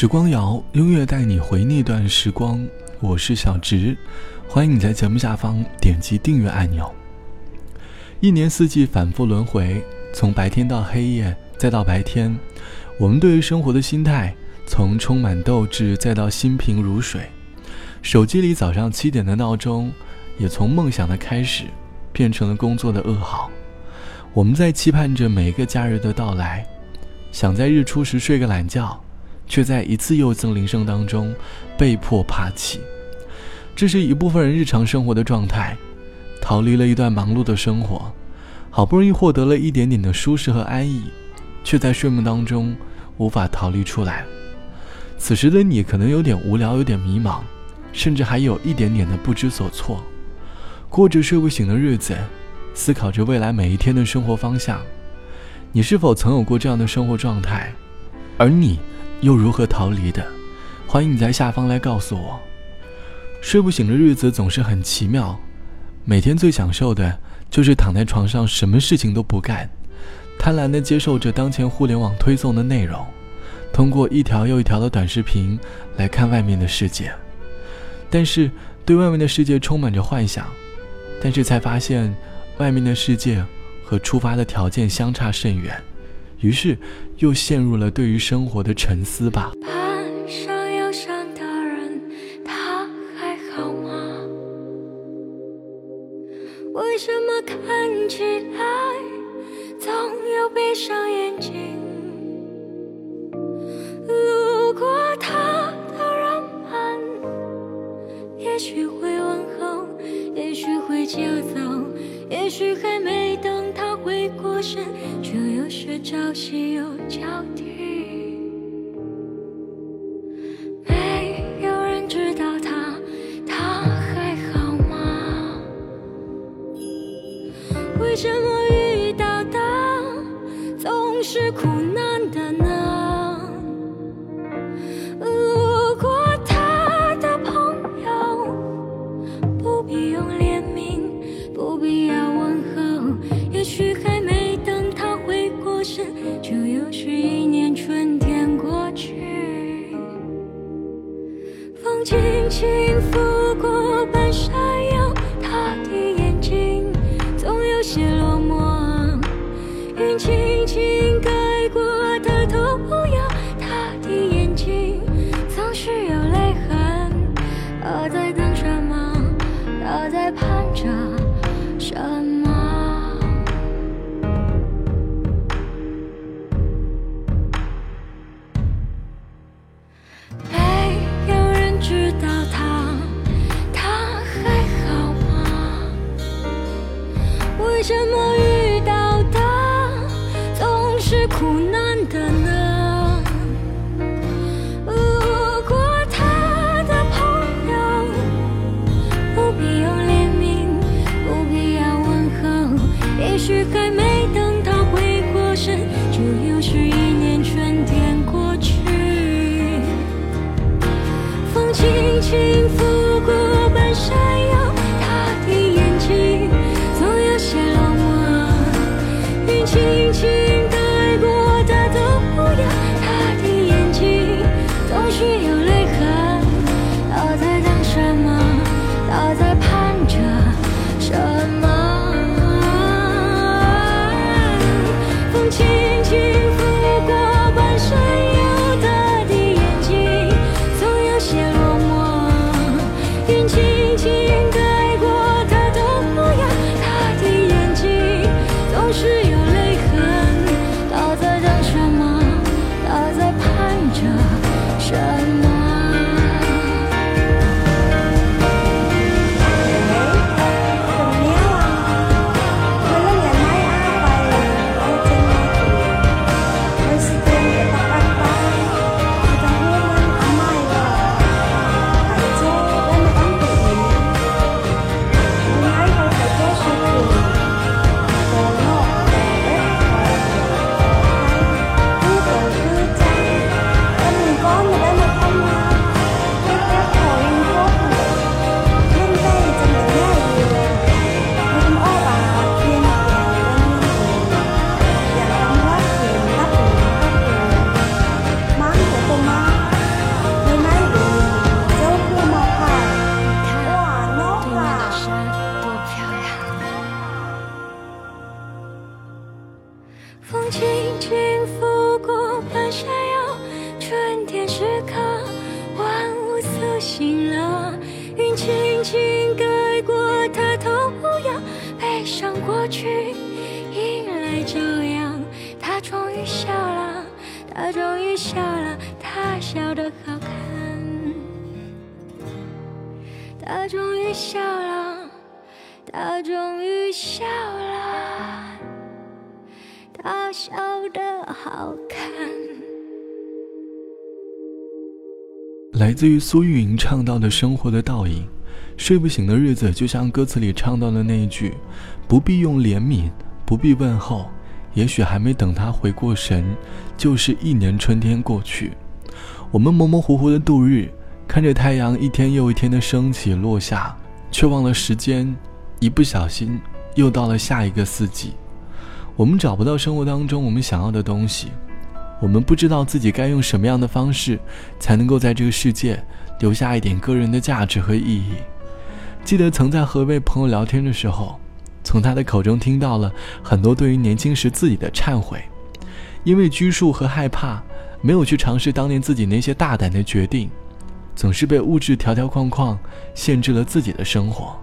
时光谣，音乐带你回那段时光。我是小直，欢迎你在节目下方点击订阅按钮。一年四季反复轮回，从白天到黑夜，再到白天，我们对于生活的心态，从充满斗志，再到心平如水。手机里早上七点的闹钟，也从梦想的开始，变成了工作的噩耗。我们在期盼着每一个假日的到来，想在日出时睡个懒觉。却在一次又一次铃声当中被迫爬起，这是一部分人日常生活的状态。逃离了一段忙碌的生活，好不容易获得了一点点的舒适和安逸，却在睡梦当中无法逃离出来。此时的你可能有点无聊，有点迷茫，甚至还有一点点的不知所措，过着睡不醒的日子，思考着未来每一天的生活方向。你是否曾有过这样的生活状态？而你？又如何逃离的？欢迎你在下方来告诉我。睡不醒的日子总是很奇妙，每天最享受的就是躺在床上，什么事情都不干，贪婪地接受着当前互联网推送的内容，通过一条又一条的短视频来看外面的世界。但是对外面的世界充满着幻想，但是才发现外面的世界和出发的条件相差甚远。于是，又陷入了对于生活的沉思吧。攀上忧伤的人，他还好吗？为什么看起来总有闭上眼睛？路过他的人们，也许会问候，也许会接走，也许还没等他回过神。就又是朝夕又交替，没有人知道他，他还好吗？为什么遇到的总是苦难轻抚风轻轻拂过半山腰，春天时刻，万物苏醒了。云轻轻盖过他头，不要悲伤。过去，迎来朝阳。他终于笑了，他终于笑了，他笑得好看。他终于笑了，他终于笑了。他笑得好看。来自于苏运莹唱到的生活的倒影，睡不醒的日子，就像歌词里唱到的那一句：“不必用怜悯，不必问候，也许还没等他回过神，就是一年春天过去。”我们模模糊糊的度日，看着太阳一天又一天的升起落下，却忘了时间，一不小心又到了下一个四季。我们找不到生活当中我们想要的东西。我们不知道自己该用什么样的方式，才能够在这个世界留下一点个人的价值和意义。记得曾在和一位朋友聊天的时候，从他的口中听到了很多对于年轻时自己的忏悔，因为拘束和害怕，没有去尝试当年自己那些大胆的决定，总是被物质条条框框限制了自己的生活。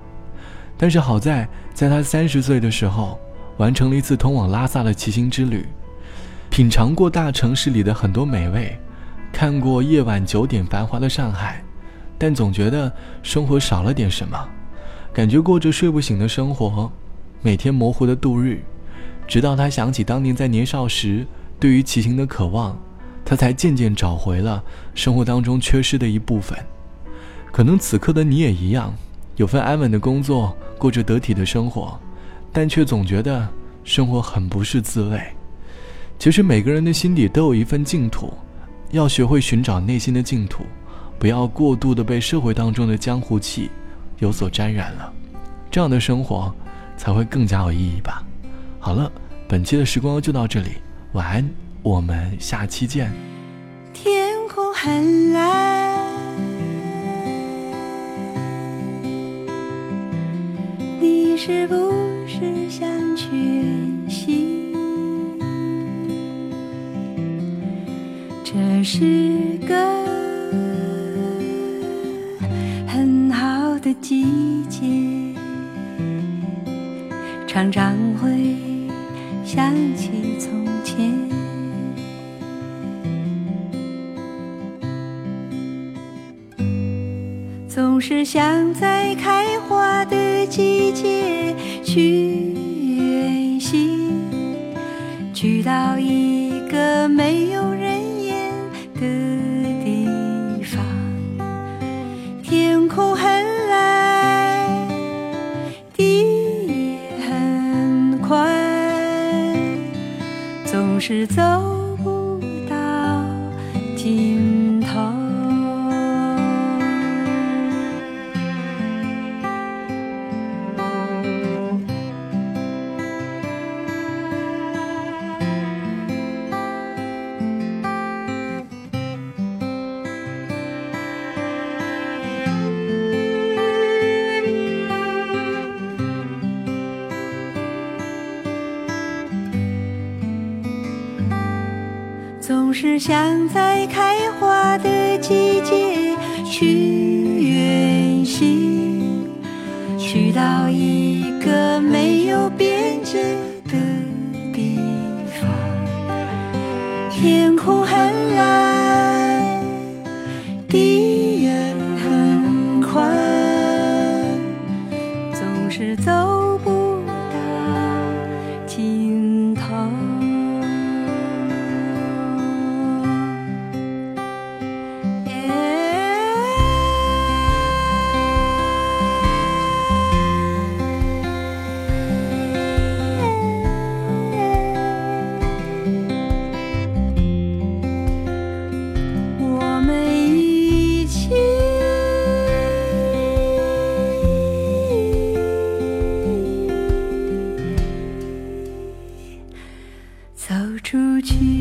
但是好在，在他三十岁的时候，完成了一次通往拉萨的骑行之旅。品尝过大城市里的很多美味，看过夜晚九点繁华的上海，但总觉得生活少了点什么，感觉过着睡不醒的生活，每天模糊的度日，直到他想起当年在年少时对于骑行的渴望，他才渐渐找回了生活当中缺失的一部分。可能此刻的你也一样，有份安稳的工作，过着得体的生活，但却总觉得生活很不是滋味。其实每个人的心底都有一份净土，要学会寻找内心的净土，不要过度的被社会当中的江湖气有所沾染了，这样的生活才会更加有意义吧。好了，本期的时光就到这里，晚安，我们下期见。天空很蓝，你是不这是个很好的季节，常常会想起从前，总是想在开花的季节去远行，去到一个没有总是走不到尽头。是想在开花的季节去起。